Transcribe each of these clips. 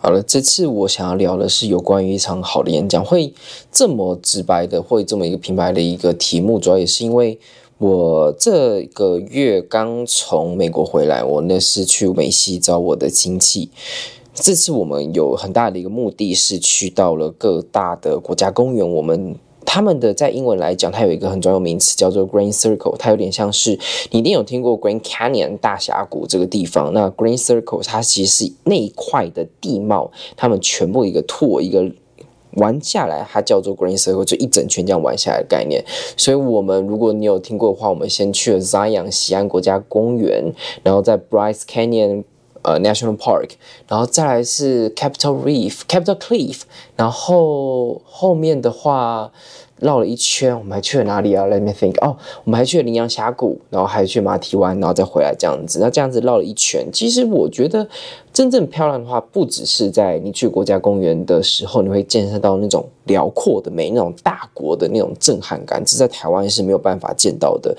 好了，这次我想要聊的是有关于一场好的演讲，会这么直白的，会这么一个平白的一个题目，主要也是因为我这个月刚从美国回来，我那是去美西找我的亲戚。这次我们有很大的一个目的是去到了各大的国家公园，我们。他们的在英文来讲，它有一个很专有名词叫做 Grand Circle，它有点像是你一定有听过 Grand Canyon 大峡谷这个地方。那 Grand Circle 它其实是那一块的地貌，他们全部一个拓一个玩下来，它叫做 Grand Circle，就一整圈这样玩下来的概念。所以，我们如果你有听过的话，我们先去了 Zion 西安国家公园，然后在 Bryce Canyon。呃，National Park，然后再来是 capital reef，capital Cliff，然后后面的话绕了一圈，我们还去了哪里啊？Let me think，哦，我们还去了羚羊峡谷，然后还去马蹄湾，然后再回来这样子。那这样子绕了一圈，其实我觉得真正漂亮的话，不只是在你去国家公园的时候，你会见识到那种辽阔的美，那种大国的那种震撼感，这在台湾是没有办法见到的，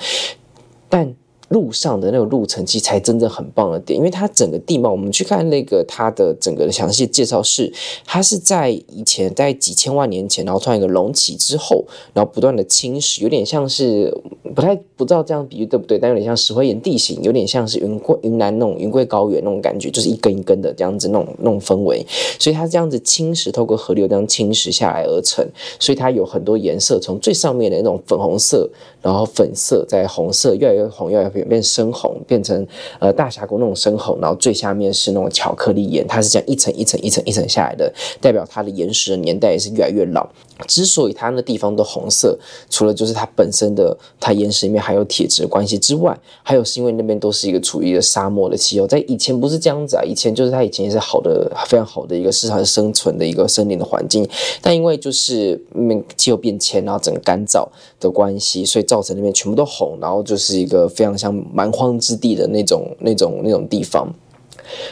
但。路上的那个路程其实才真正很棒的点，因为它整个地貌，我们去看那个它的整个的详细介绍是，它是在以前在几千万年前，然后突然一个隆起之后，然后不断的侵蚀，有点像是不太不知道这样比喻对不对，但有点像石灰岩地形，有点像是云贵云南那种云贵高原那种感觉，就是一根一根的这样子那种那种氛围，所以它这样子侵蚀透过河流这样侵蚀下来而成，所以它有很多颜色，从最上面的那种粉红色，然后粉色再红色，越来越红，越来越。变深红，变成呃大峡谷那种深红，然后最下面是那种巧克力岩，它是这样一层一层一层一层下来的，代表它的岩石的年代也是越来越老。之所以它那地方都红色，除了就是它本身的它岩石里面还有铁质的关系之外，还有是因为那边都是一个处于一个沙漠的气候，在以前不是这样子啊，以前就是它以前也是好的非常好的一个适合生存的一个森林的环境，但因为就是嗯气候变迁，然后整个干燥的关系，所以造成那边全部都红，然后就是一个非常像蛮荒之地的那种那种那种地方。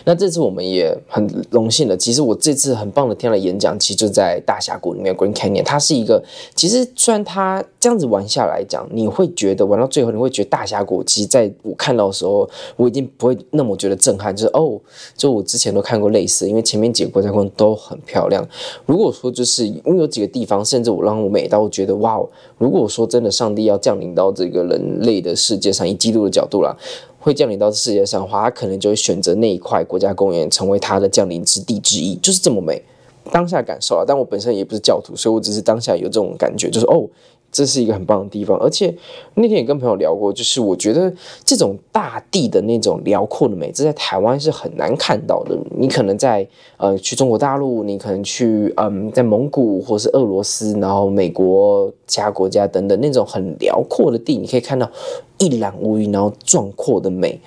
那这次我们也很荣幸的，其实我这次很棒的听了演讲，其实就在大峡谷里面，Grand Canyon，它是一个，其实虽然它这样子玩下来讲，你会觉得玩到最后，你会觉得大峡谷，其实在我看到的时候，我已经不会那么觉得震撼，就是哦，就我之前都看过类似，因为前面几个国家公园都很漂亮。如果说就是因为有几个地方，甚至我让我美到我觉得哇，如果说真的上帝要降临到这个人类的世界上，以基督的角度啦。会降临到世界上的话，他可能就会选择那一块国家公园成为他的降临之地之一，就是这么美。当下感受啊，但我本身也不是教徒，所以我只是当下有这种感觉，就是哦。这是一个很棒的地方，而且那天也跟朋友聊过，就是我觉得这种大地的那种辽阔的美，这在台湾是很难看到的。你可能在呃去中国大陆，你可能去嗯在蒙古或是俄罗斯，然后美国其他国家等等那种很辽阔的地，你可以看到一览无余，然后壮阔的美，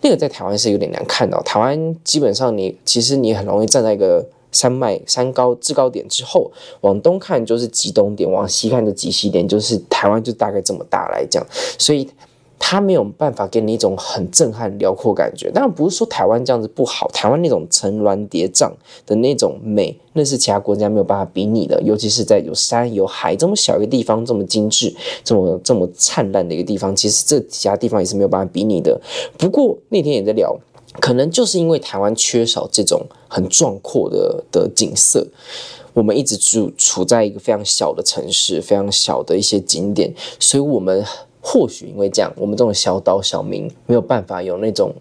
那个在台湾是有点难看到。台湾基本上你其实你很容易站在一个。山脉山高制高点之后，往东看就是极东点，往西看就极西点，就是台湾就大概这么大来讲，所以它没有办法给你一种很震撼辽阔感觉。当然不是说台湾这样子不好，台湾那种层峦叠嶂的那种美，那是其他国家没有办法比拟的。尤其是在有山有海这么小一个地方，这么精致、这么这么灿烂的一个地方，其实这其他地方也是没有办法比拟的。不过那天也在聊。可能就是因为台湾缺少这种很壮阔的的景色，我们一直处处在一个非常小的城市，非常小的一些景点，所以我们或许因为这样，我们这种小岛小民没有办法有那种。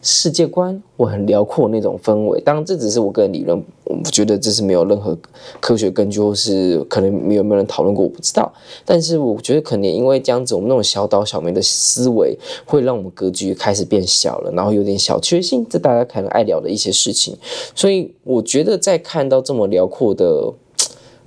世界观，我很辽阔那种氛围。当然，这只是我个人理论，我觉得这是没有任何科学根据，或是可能有没有人讨论过，我不知道。但是，我觉得可能因为这样子，我们那种小岛小民的思维，会让我们格局开始变小了，然后有点小确幸，这大家可能爱聊的一些事情。所以，我觉得在看到这么辽阔的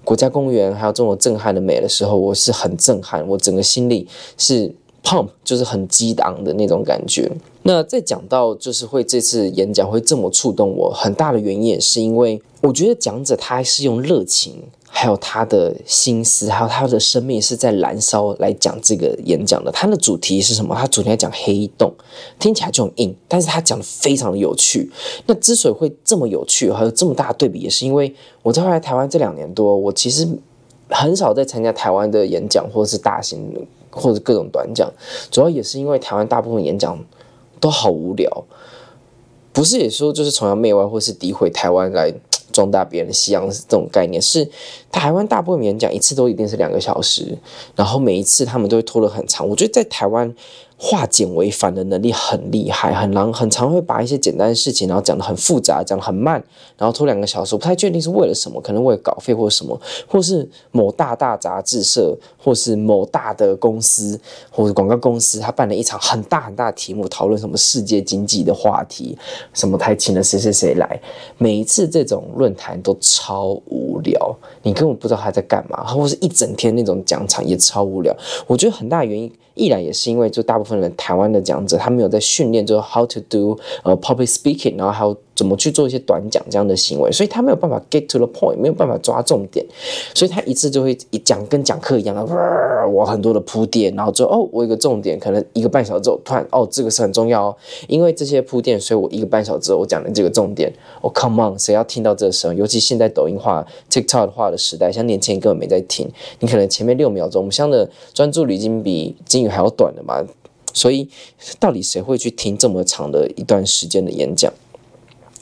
国家公园，还有这种震撼的美的时候，我是很震撼，我整个心里是。pump 就是很激昂的那种感觉。那再讲到就是会这次演讲会这么触动我，很大的原因也是因为我觉得讲者他还是用热情还有他的心思，还有他的生命是在燃烧来讲这个演讲的。他的主题是什么？他主题来讲黑洞，听起来就很硬，但是他讲的非常的有趣。那之所以会这么有趣，还有这么大的对比，也是因为我在后来台湾这两年多，我其实很少在参加台湾的演讲，或者是大型或者各种短讲，主要也是因为台湾大部分演讲都好无聊，不是也说就是崇洋媚外，或是诋毁台湾来。壮大别人的西洋这种概念是台湾大部分演讲一次都一定是两个小时，然后每一次他们都会拖得很长。我觉得在台湾。化简为繁的能力很厉害，很难，很常会把一些简单的事情，然后讲得很复杂，讲得很慢，然后拖两个小时。我不太确定是为了什么，可能为了稿费或者什么，或是某大大杂志社，或是某大的公司，或者广告公司，他办了一场很大很大的题目，讨论什么世界经济的话题，什么他请了谁谁谁来。每一次这种论坛都超无聊，你根本不知道他在干嘛，或是一整天那种讲场也超无聊。我觉得很大原因。依然也是因为，就大部分人台湾的讲者，他没有在训练，就是 how to do 呃 public speaking，然后还有怎么去做一些短讲这样的行为，所以他没有办法 get to the point，没有办法抓重点，所以他一次就会一讲跟讲课一样的，我很多的铺垫，然后就哦，我一个重点，可能一个半小时之后突然哦，这个是很重要哦，因为这些铺垫，所以我一个半小时之后我讲的这个重点，哦，come on，谁要听到这个时候？尤其现在抖音化、TikTok 化的时代，像年轻人根本没在听，你可能前面六秒钟，我们像的专注力已经比金鱼还要短的嘛，所以到底谁会去听这么长的一段时间的演讲？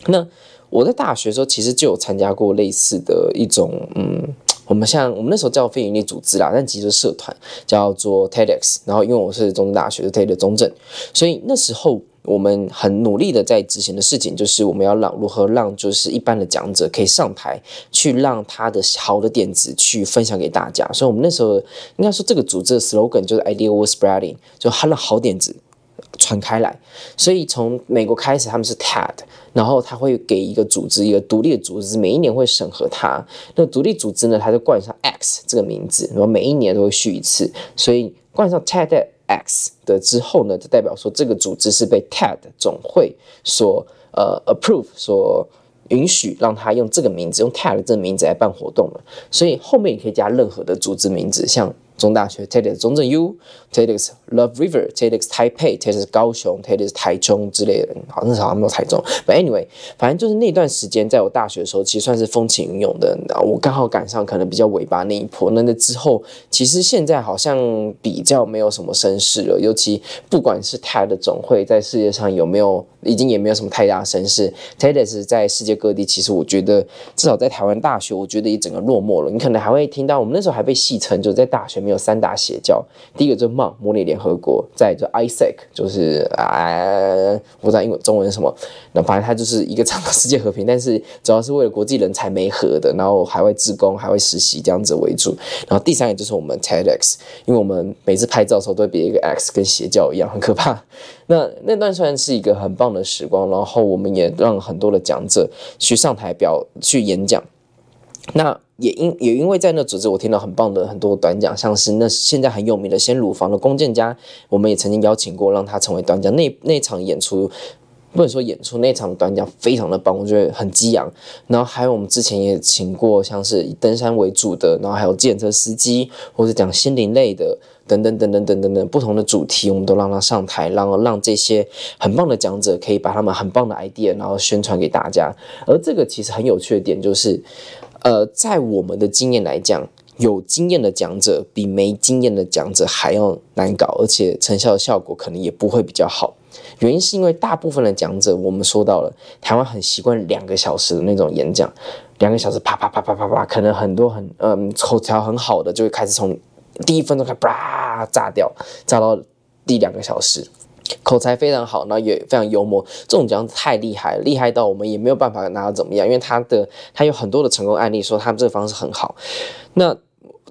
那我在大学的时候，其实就有参加过类似的一种，嗯，我们像我们那时候叫非营利组织啦，但其实社团叫做 TEDx。然后因为我是中大学的 TED 中正，所以那时候我们很努力的在执行的事情，就是我们要让如何让就是一般的讲者可以上台去让他的好的点子去分享给大家。所以我们那时候应该说这个组织的 slogan 就是 Idea was spreading，就他让好点子传开来。所以从美国开始，他们是 TED。然后他会给一个组织，一个独立的组织，每一年会审核它。那独立组织呢，它就冠上 X 这个名字，然后每一年都会续一次。所以冠上 TEDx 的之后呢，就代表说这个组织是被 TED 总会所呃 approve 所允许，让他用这个名字，用 TED 这个名字来办活动了。所以后面也可以加任何的组织名字，像。中大学 TEDx 中正 U TEDx Love River TEDx Taipei TEDx 高雄 TEDx 台中之类的，好像好像没有台中。But anyway，反正就是那段时间，在我大学的时候，其实算是风起云涌的。我刚好赶上可能比较尾巴那一波。那那之后，其实现在好像比较没有什么声势了。尤其不管是 TED 总会在世界上有没有，已经也没有什么太大声势。TEDx 在世界各地，其实我觉得至少在台湾大学，我觉得也整个落寞了。你可能还会听到，我们那时候还被戏称，就在大学没。有三大邪教，第一个就是 MON 模拟联合国，再就 ISEC 就是啊，我不知道英文中文什么，那反正它就是一个倡导世界和平，但是主要是为了国际人才媒合的，然后海外志工、海外实习这样子为主。然后第三个就是我们 TEDx，因为我们每次拍照的时候都会别一个 X，跟邪教一样，很可怕。那那段虽然是一个很棒的时光，然后我们也让很多的讲者去上台表去演讲。那也因也因为在那组织，我听到很棒的很多短讲，像是那现在很有名的先乳房的弓箭家，我们也曾经邀请过，让他成为短讲。那那场演出不能说演出，那场短讲非常的棒，我觉得很激昂。然后还有我们之前也请过，像是以登山为主的，然后还有计程车司机，或者讲心灵类的，等等等等等等等不同的主题，我们都让他上台，让让这些很棒的讲者可以把他们很棒的 idea，然后宣传给大家。而这个其实很有趣的点就是。呃，在我们的经验来讲，有经验的讲者比没经验的讲者还要难搞，而且成效的效果可能也不会比较好。原因是因为大部分的讲者，我们说到了，台湾很习惯两个小时的那种演讲，两个小时啪啪啪啪啪啪，可能很多很嗯口条很好的就会开始从第一分钟开始啪炸掉，炸到第两个小时。口才非常好，然后也非常幽默，这种讲太厉害，厉害到我们也没有办法拿他怎么样，因为他的他有很多的成功案例，说他们这个方式很好。那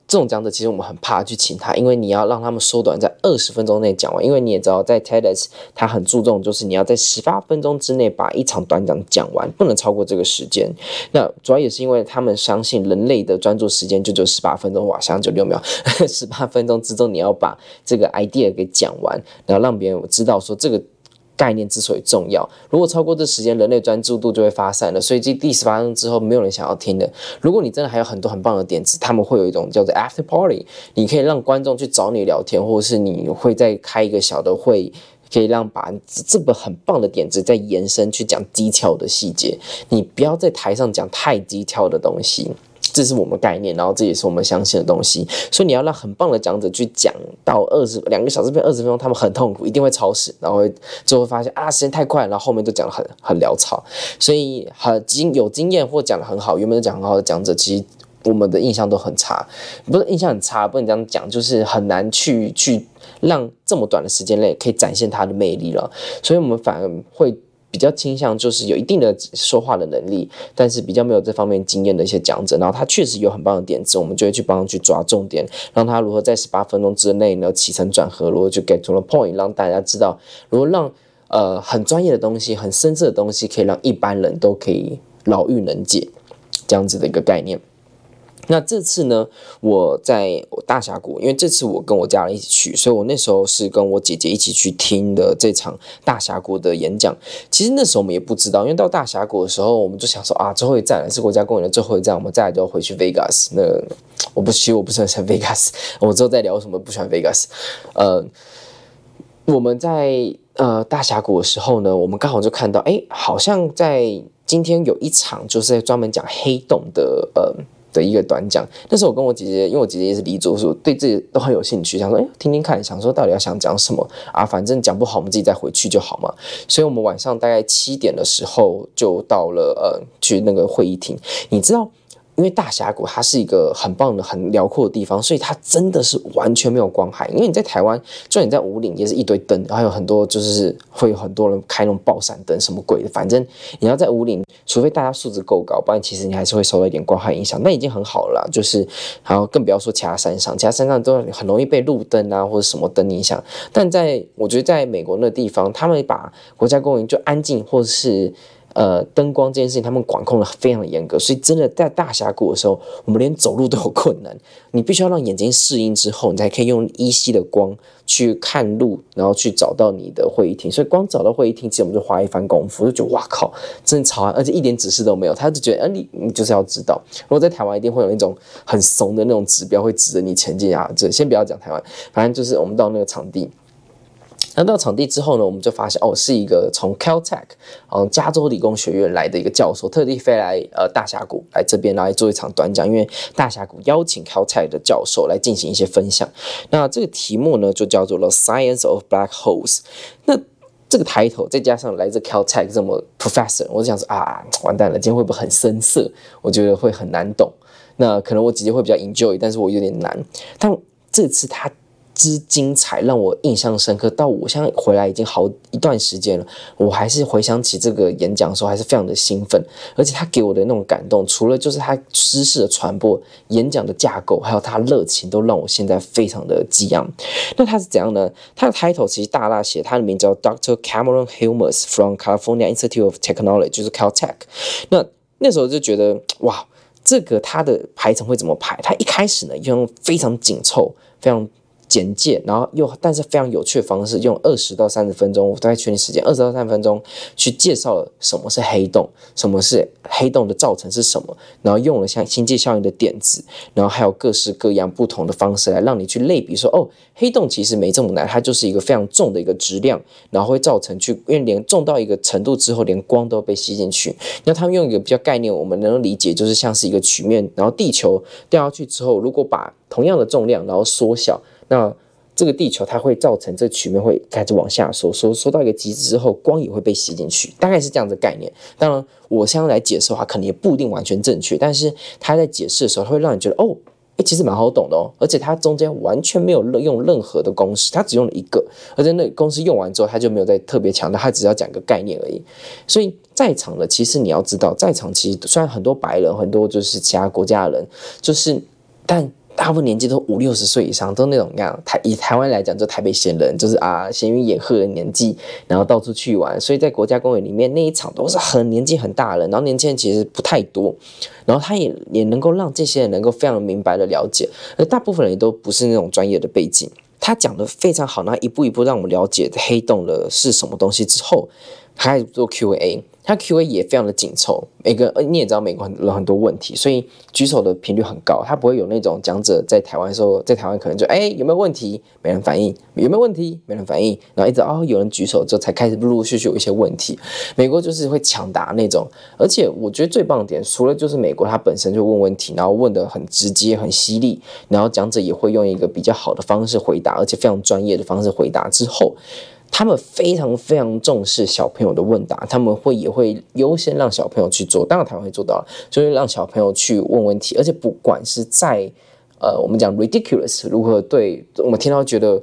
这种讲者其实我们很怕去请他，因为你要让他们缩短在二十分钟内讲完，因为你也知道，在 TEDx 他很注重就是你要在十八分钟之内把一场短讲讲完，不能超过这个时间。那主要也是因为他们相信人类的专注时间就只有十八分钟，哇，想九六秒，十八分钟之中你要把这个 idea 给讲完，然后让别人知道说这个。概念之所以重要。如果超过这时间，人类专注度就会发散了。所以这第十发生之后，没有人想要听的。如果你真的还有很多很棒的点子，他们会有一种叫做 after party，你可以让观众去找你聊天，或者是你会再开一个小的会。可以让把这个很棒的点子再延伸去讲低调的细节，你不要在台上讲太低调的东西，这是我们概念，然后这也是我们相信的东西。所以你要让很棒的讲者去讲到二十两个小时变二十分钟，他们很痛苦，一定会超时，然后就会发现啊时间太快，然后后面就讲得很很潦草。所以很经有经验或讲得很好，原本讲很好的讲者，其实我们的印象都很差，不是印象很差，不能这样讲，就是很难去去。让这么短的时间内可以展现他的魅力了，所以我们反而会比较倾向就是有一定的说话的能力，但是比较没有这方面经验的一些讲者，然后他确实有很棒的点子，我们就会去帮他去抓重点，让他如何在十八分钟之内呢起承转合，如何就 get to the point，让大家知道，如何让呃很专业的东西、很深色的东西，可以让一般人都可以老嫗能解，这样子的一个概念。那这次呢，我在大峡谷，因为这次我跟我家人一起去，所以我那时候是跟我姐姐一起去听的这场大峡谷的演讲。其实那时候我们也不知道，因为到大峡谷的时候，我们就想说啊，最后一站是国家公园的最后一站，我们再来就要回去 Vegas。那我不其实我不是很喜欢 Vegas，我之后再聊什么不喜欢 Vegas。呃，我们在呃大峡谷的时候呢，我们刚好就看到，哎，好像在今天有一场就是在专门讲黑洞的，呃。的一个短讲，那时候我跟我姐姐，因为我姐姐也是黎族，所以对自己都很有兴趣，想说，哎，听听看，想说到底要想讲什么啊？反正讲不好，我们自己再回去就好嘛。所以我们晚上大概七点的时候就到了，呃，去那个会议厅，你知道。因为大峡谷它是一个很棒的、很辽阔的地方，所以它真的是完全没有光害。因为你在台湾，就算你在武岭，也是一堆灯，还有很多就是会有很多人开那种爆闪灯，什么鬼的。反正你要在武岭，除非大家素质够高，不然其实你还是会受到一点光害影响。那已经很好了，就是还有更不要说其他山上，其他山上都很容易被路灯啊或者什么灯影响。但在我觉得在美国那地方，他们把国家公园就安静，或者是。呃，灯光这件事情，他们管控的非常的严格，所以真的在大峡谷的时候，我们连走路都有困难。你必须要让眼睛适应之后，你才可以用依稀的光去看路，然后去找到你的会议厅。所以光找到会议厅，其实我们就花一番功夫，就觉得哇靠，真的超难，而且一点指示都没有。他就觉得，啊，你你就是要知道。如果在台湾，一定会有那种很怂的那种指标会指着你前进啊。这先不要讲台湾，反正就是我们到那个场地。那到场地之后呢，我们就发现哦，是一个从 Caltech，嗯，加州理工学院来的一个教授，特地飞来呃大峡谷来这边来做一场短讲，因为大峡谷邀请 Caltech 的教授来进行一些分享。那这个题目呢，就叫做了 Science of Black Holes。那这个抬头再加上来自 Caltech 这么 Professor，我就想说啊，完蛋了，今天会不会很生涩？我觉得会很难懂。那可能我姐姐会比较 enjoy，但是我有点难。但这次他。之精彩让我印象深刻，到我现在回来已经好一段时间了，我还是回想起这个演讲的时候，还是非常的兴奋。而且他给我的那种感动，除了就是他知识的传播、演讲的架构，还有他热情，都让我现在非常的激昂。那他是怎样呢？他的 title 其实大大写，他的名字叫 Dr. Cameron Helmers from California Institute of Technology，就是 Caltech。那那时候就觉得哇，这个他的排程会怎么排？他一开始呢，用非常紧凑、非常。简介，然后又但是非常有趣的方式，用二十到三十分钟，我大概确定时间，二十到三十分钟去介绍了什么是黑洞，什么是黑洞的造成是什么，然后用了像星际效应的点子，然后还有各式各样不同的方式来让你去类比说，哦，黑洞其实没这么难，它就是一个非常重的一个质量，然后会造成去，因为连重到一个程度之后，连光都被吸进去。那他们用一个比较概念，我们能理解，就是像是一个曲面，然后地球掉下去之后，如果把同样的重量，然后缩小。那这个地球它会造成这个曲面会开始往下收，缩缩到一个极致之后，光也会被吸进去，大概是这样的概念。当然，我现在来解释的话，可能也不一定完全正确，但是他在解释的时候，他会让你觉得哦，诶，其实蛮好懂的哦。而且它中间完全没有用任何的公式，它只用了一个，而且那公式用完之后，他就没有再特别强调，他只要讲个概念而已。所以在场的，其实你要知道，在场其实虽然很多白人，很多就是其他国家的人，就是但。大部分年纪都五六十岁以上，都那种样。台以台湾来讲，就台北闲人，就是啊闲云野鹤的年纪，然后到处去玩。所以在国家公园里面那一场都是很年纪很大的人，然后年轻人其实不太多。然后他也也能够让这些人能够非常明白的了解，而大部分人也都不是那种专业的背景。他讲的非常好，那一步一步让我们了解黑洞的是什么东西之后，他开始做 Q&A。他 Q&A 也非常的紧凑，每个你也知道美国人很多问题，所以举手的频率很高。他不会有那种讲者在台湾的时候，在台湾可能就哎、有没有问题，没人反应，有没有问题，没人反应，然后一直哦有人举手之后才开始陆陆续续有一些问题。美国就是会抢答那种，而且我觉得最棒的点，除了就是美国他本身就问问题，然后问得很直接很犀利，然后讲者也会用一个比较好的方式回答，而且非常专业的方式回答之后。他们非常非常重视小朋友的问答，他们会也会优先让小朋友去做，当然他们会做到，就是让小朋友去问问题，而且不管是在呃我们讲 ridiculous 如何对我们听到觉得。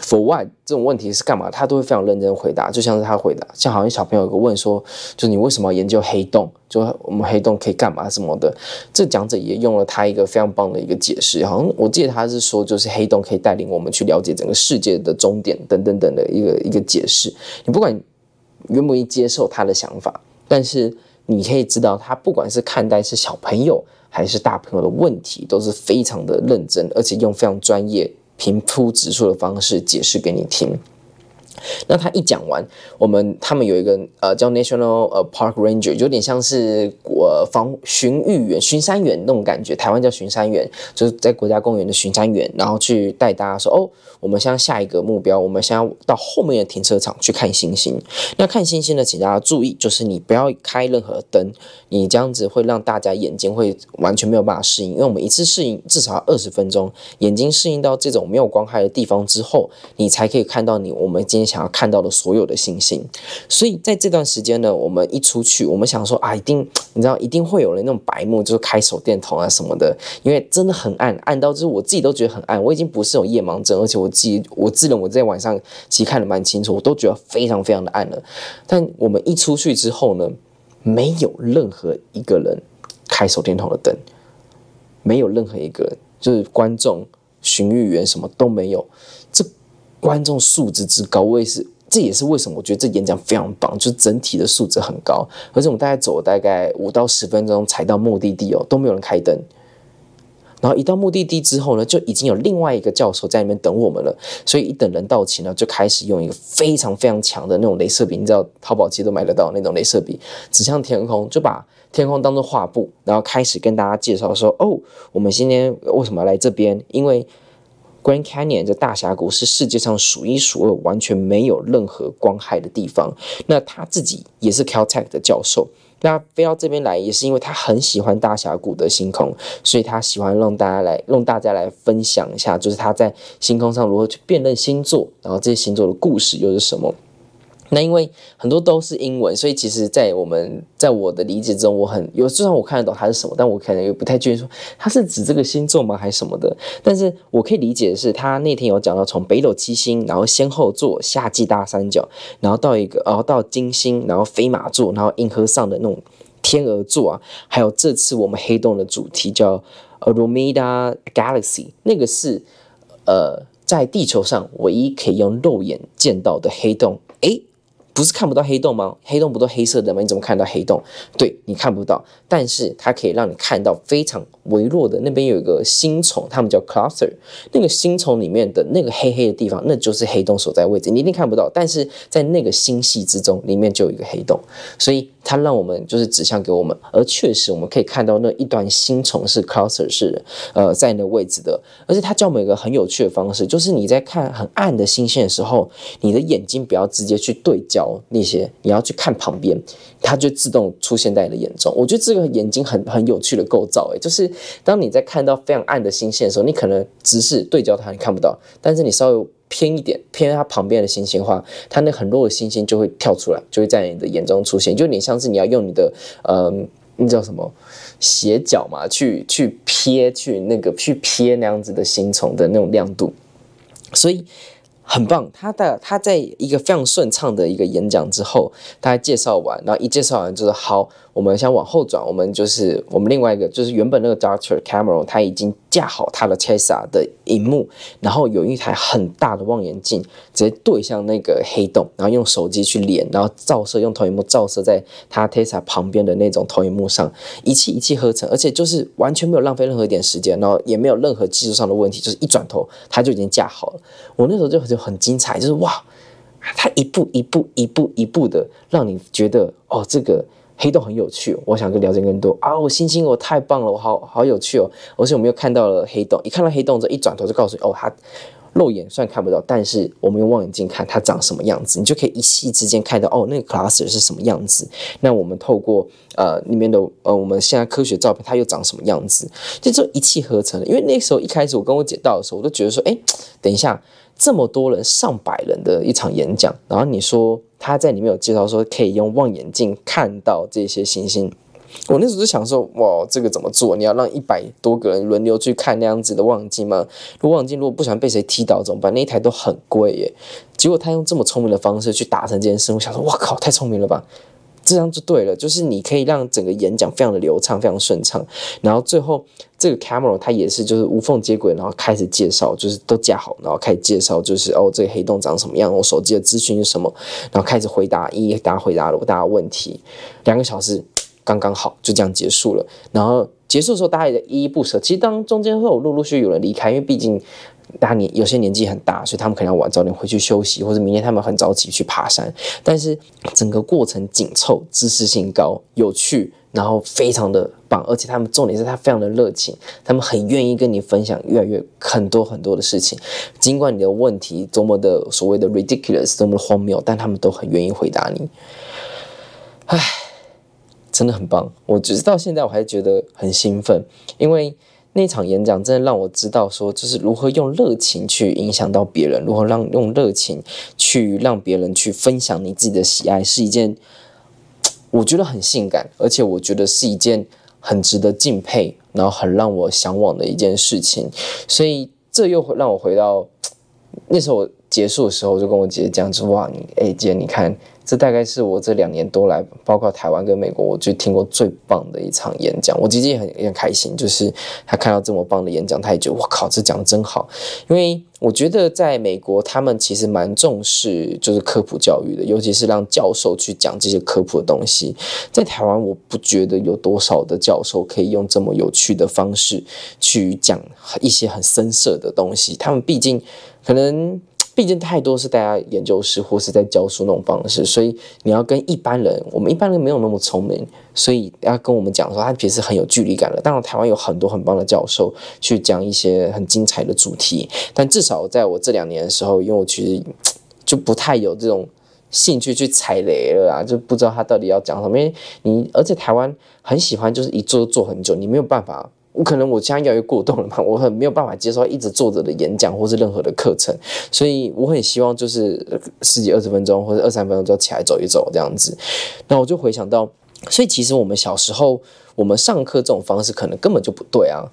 For what 这种问题是干嘛？他都会非常认真回答，就像是他回答，像好像小朋友有个问说，就是你为什么研究黑洞？就我们黑洞可以干嘛什么的？这讲者也用了他一个非常棒的一个解释，好像我记得他是说，就是黑洞可以带领我们去了解整个世界的终点等等等的一个一个解释。你不管愿不愿意接受他的想法，但是你可以知道，他不管是看待是小朋友还是大朋友的问题，都是非常的认真，而且用非常专业。平铺直述的方式解释给你听。那他一讲完，我们他们有一个呃叫 National 呃 Park Ranger，有点像是国防巡育员、巡山员那种感觉。台湾叫巡山员，就是在国家公园的巡山员，然后去带大家说：“哦，我们现在下一个目标，我们现在要到后面的停车场去看星星。那看星星呢，请大家注意，就是你不要开任何灯，你这样子会让大家眼睛会完全没有办法适应，因为我们一次适应至少要二十分钟，眼睛适应到这种没有光害的地方之后，你才可以看到你我们今天。想要看到的所有的星星，所以在这段时间呢，我们一出去，我们想说啊，一定你知道，一定会有人那种白目，就是开手电筒啊什么的，因为真的很暗，暗到就是我自己都觉得很暗。我已经不是有夜盲症，而且我自己我自认我在晚上其实看得蛮清楚，我都觉得非常非常的暗了。但我们一出去之后呢，没有任何一个人开手电筒的灯，没有任何一个，就是观众、巡御员什么都没有。观众素质之高，我也是，这也是为什么我觉得这演讲非常棒，就是整体的素质很高。而且我们大概走了大概五到十分钟才到目的地哦，都没有人开灯。然后一到目的地之后呢，就已经有另外一个教授在那边等我们了。所以一等人到齐呢，就开始用一个非常非常强的那种镭射笔，你知道淘宝其实都买得到那种镭射笔，指向天空，就把天空当做画布，然后开始跟大家介绍说：哦，我们今天为什么来这边？因为 Grand Canyon 这大峡谷是世界上数一数二完全没有任何光害的地方。那他自己也是 Caltech 的教授，那飞到这边来也是因为他很喜欢大峡谷的星空，所以他喜欢让大家来，让大家来分享一下，就是他在星空上如何去辨认星座，然后这些星座的故事又是什么。那因为很多都是英文，所以其实，在我们在我的理解中，我很有，就算我看得懂它是什么，但我可能也不太确定说它是指这个星座吗，还是什么的。但是我可以理解的是，他那天有讲到从北斗七星，然后仙后座、夏季大三角，然后到一个，然后到金星，然后飞马座，然后银河上的那种天鹅座啊，还有这次我们黑洞的主题叫 a r o m e d a Galaxy，那个是呃在地球上唯一可以用肉眼见到的黑洞，诶。不是看不到黑洞吗？黑洞不都黑色的吗？你怎么看到黑洞？对，你看不到，但是它可以让你看到非常微弱的那边有一个星虫，它们叫 cluster。那个星虫里面的那个黑黑的地方，那就是黑洞所在位置。你一定看不到，但是在那个星系之中，里面就有一个黑洞，所以。它让我们就是指向给我们，而确实我们可以看到那一段星虫是 cluster 是，呃，在那个位置的。而且它教我们一个很有趣的方式，就是你在看很暗的星线的时候，你的眼睛不要直接去对焦那些，你要去看旁边，它就自动出现在你的眼中。我觉得这个眼睛很很有趣的构造，诶，就是当你在看到非常暗的星线的时候，你可能直视对焦它，你看不到，但是你稍微。偏一点，偏它旁边的星星的话，它那很弱的星星就会跳出来，就会在你的眼中出现，就有点像是你要用你的，嗯，那叫什么斜角嘛，去去瞥，去那个去瞥那样子的星虫的那种亮度。所以很棒，他的他在一个非常顺畅的一个演讲之后，大家介绍完，然后一介绍完就是好，我们先往后转，我们就是我们另外一个就是原本那个 Doctor Cameron 他已经架好他的 Tesla 的荧幕，然后有一台很大的望远镜直接对向那个黑洞，然后用手机去连，然后照射用投影幕照射在他 Tesla 旁边的那种投影幕上，一气一气呵成，而且就是完全没有浪费任何一点时间，然后也没有任何技术上的问题，就是一转头他就已经架好了。我那时候就就。很精彩，就是哇，他一步一步一步一步的让你觉得哦，这个黑洞很有趣，我想跟了解更多啊！我星星，我太棒了，我好好有趣哦！而且我们又看到了黑洞，一看到黑洞之后，一转头就告诉你哦，它肉眼虽然看不到，但是我们用望远镜看它长什么样子，你就可以一夕之间看到哦，那个 cluster 是什么样子。那我们透过呃里面的呃我们现在科学照片，它又长什么样子，就这一气呵成。因为那时候一开始我跟我姐到的时候，我都觉得说，哎，等一下。这么多人，上百人的一场演讲，然后你说他在里面有介绍说可以用望远镜看到这些星星，我那时候就想说，哇，这个怎么做？你要让一百多个人轮流去看那样子的望远镜吗？如果望远镜如果不想被谁踢倒怎么办？那一台都很贵耶。结果他用这么聪明的方式去达成这件事，我想说，哇靠，太聪明了吧！这样就对了，就是你可以让整个演讲非常的流畅，非常顺畅。然后最后这个 camera 它也是就是无缝接轨，然后开始介绍，就是都架好，然后开始介绍，就是哦这个黑洞长什么样，我手机的资讯是什么，然后开始回答一一大家回答了我大家问题，两个小时刚刚好就这样结束了。然后结束的时候大家也依依不舍，其实当中间会有陆陆续续有人离开，因为毕竟。大家年有些年纪很大，所以他们可能要晚早点回去休息，或者明天他们很早起去爬山。但是整个过程紧凑、知识性高、有趣，然后非常的棒，而且他们重点是他非常的热情，他们很愿意跟你分享越来越很多很多的事情。尽管你的问题多么的所谓的 ridiculous，多么荒谬，但他们都很愿意回答你。唉，真的很棒。我直到现在我还觉得很兴奋，因为。那场演讲真的让我知道，说就是如何用热情去影响到别人，如何让用热情去让别人去分享你自己的喜爱，是一件我觉得很性感，而且我觉得是一件很值得敬佩，然后很让我向往的一件事情。所以这又让我回到那时候结束的时候，我就跟我姐姐讲说：“哇，你哎姐，你看。”这大概是我这两年多来，包括台湾跟美国，我就听过最棒的一场演讲。我姐姐也很也很开心，就是他看到这么棒的演讲，她也觉得我靠，这讲得真好。因为我觉得在美国，他们其实蛮重视就是科普教育的，尤其是让教授去讲这些科普的东西。在台湾，我不觉得有多少的教授可以用这么有趣的方式去讲一些很深涩的东西。他们毕竟可能。毕竟太多是大家研究室或是在教书那种方式，所以你要跟一般人，我们一般人没有那么聪明，所以要跟我们讲说，他其实很有距离感的。当然，台湾有很多很棒的教授去讲一些很精彩的主题，但至少在我这两年的时候，因为我其实就不太有这种兴趣去踩雷了啊，就不知道他到底要讲什么。因为你而且台湾很喜欢就是一做做很久，你没有办法。我可能我现在越来越过动了嘛，我很没有办法接受一直坐着的演讲或是任何的课程，所以我很希望就是十几二十分钟或者二三分钟就起来走一走这样子。那我就回想到，所以其实我们小时候我们上课这种方式可能根本就不对啊。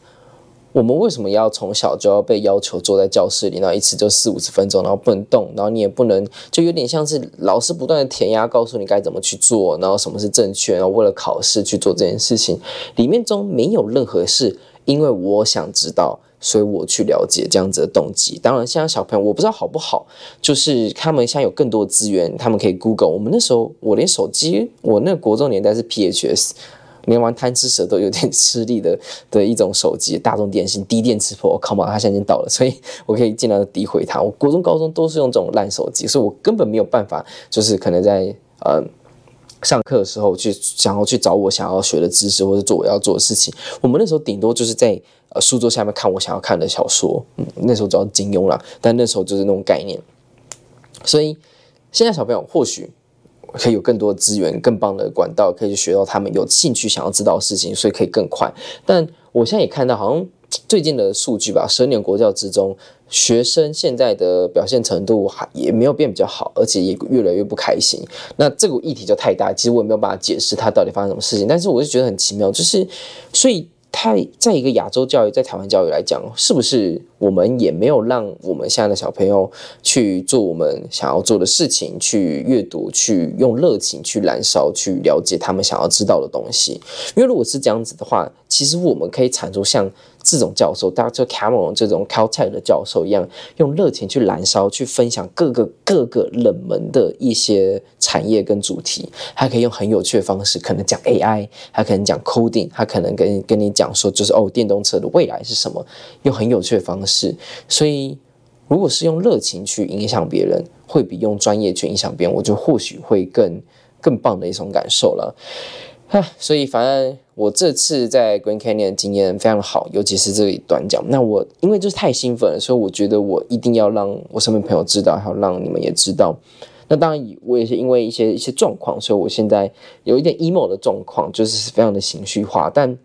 我们为什么要从小就要被要求坐在教室里，然后一次就四五十分钟，然后不能动，然后你也不能，就有点像是老师不断的填鸭，告诉你该怎么去做，然后什么是正确，然后为了考试去做这件事情，里面中没有任何是因为我想知道，所以我去了解这样子的动机。当然，现在小朋友我不知道好不好，就是他们现在有更多的资源，他们可以 Google。我们那时候我连手机，我那个国中年代是 PHS。连玩贪吃蛇都有点吃力的 的一种手机，大众电信低电磁波，我靠嘛，他现在已经倒了，所以我可以尽量的诋毁它。我国中、高中都是用这种烂手机，所以我根本没有办法，就是可能在呃上课的时候去想要去找我想要学的知识，或者做我要做的事情。我们那时候顶多就是在呃书桌下面看我想要看的小说，嗯，那时候主要金庸啦，但那时候就是那种概念。所以现在小朋友或许。可以有更多资源、更棒的管道，可以去学到他们有兴趣想要知道的事情，所以可以更快。但我现在也看到，好像最近的数据吧，十年国教之中，学生现在的表现程度还也没有变比较好，而且也越来越不开心。那这个议题就太大，其实我也没有办法解释它到底发生什么事情。但是我就觉得很奇妙，就是所以太在一个亚洲教育，在台湾教育来讲，是不是我们也没有让我们现在的小朋友去做我们想要做的事情，去阅读，去用热情去燃烧，去了解他们想要知道的东西？因为如果是这样子的话，其实我们可以产出像。这种教授，Dr. Cameron 这种 Caltech 的教授一样，用热情去燃烧，去分享各个各个冷门的一些产业跟主题。他可以用很有趣的方式，可能讲 AI，他可能讲 coding，他可能跟跟你讲说，就是哦，电动车的未来是什么？用很有趣的方式。所以，如果是用热情去影响别人，会比用专业去影响别人，我觉得或许会更更棒的一种感受了。哈，所以反正。我这次在 Grand Canyon 的经验非常好，尤其是这一短讲。那我因为就是太兴奋了，所以我觉得我一定要让我身边朋友知道，还有让你们也知道。那当然，我也是因为一些一些状况，所以我现在有一点 emo 的状况，就是非常的情绪化。但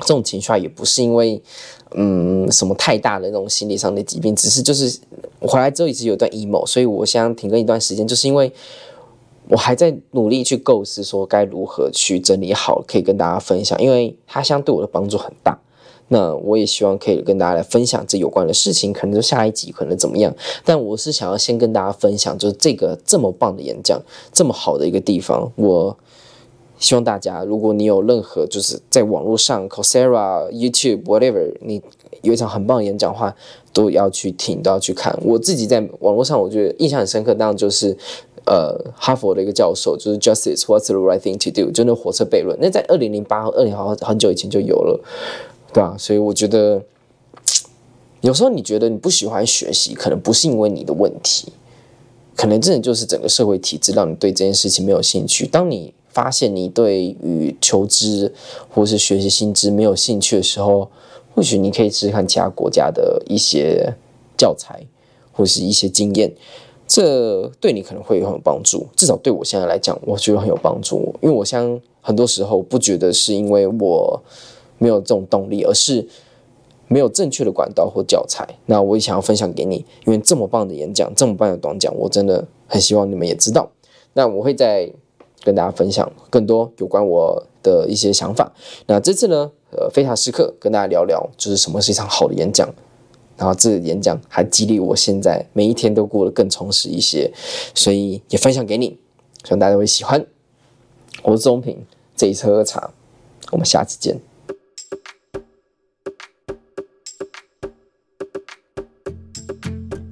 这种情绪化也不是因为嗯什么太大的那种心理上的疾病，只是就是我回来之后一直有段 emo，所以我想停更一段时间，就是因为。我还在努力去构思，说该如何去整理好，可以跟大家分享，因为它相对我的帮助很大。那我也希望可以跟大家来分享这有关的事情，可能就下一集可能怎么样。但我是想要先跟大家分享，就是这个这么棒的演讲，这么好的一个地方。我希望大家，如果你有任何就是在网络上，Coursera、YouTube、whatever，你有一场很棒的演讲的话，都要去听，都要去看。我自己在网络上，我觉得印象很深刻，当然就是。呃，哈佛的一个教授就是 Justice What's the right thing to do？就那火车悖论，那在二零零八和二零好很久以前就有了，对吧？所以我觉得，有时候你觉得你不喜欢学习，可能不是因为你的问题，可能真的就是整个社会体制让你对这件事情没有兴趣。当你发现你对于求知或是学习新知没有兴趣的时候，或许你可以试试看其他国家的一些教材或是一些经验。这对你可能会很有帮助，至少对我现在来讲，我觉得很有帮助。因为我想很多时候不觉得是因为我没有这种动力，而是没有正确的管道或教材。那我也想要分享给你，因为这么棒的演讲，这么棒的短讲，我真的很希望你们也知道。那我会再跟大家分享更多有关我的一些想法。那这次呢，呃，非常时刻跟大家聊聊，就是什么是一场好的演讲。然后这个演讲还激励我，现在每一天都过得更充实一些，所以也分享给你，希望大家会喜欢。我是钟平，这一次喝茶，我们下次见。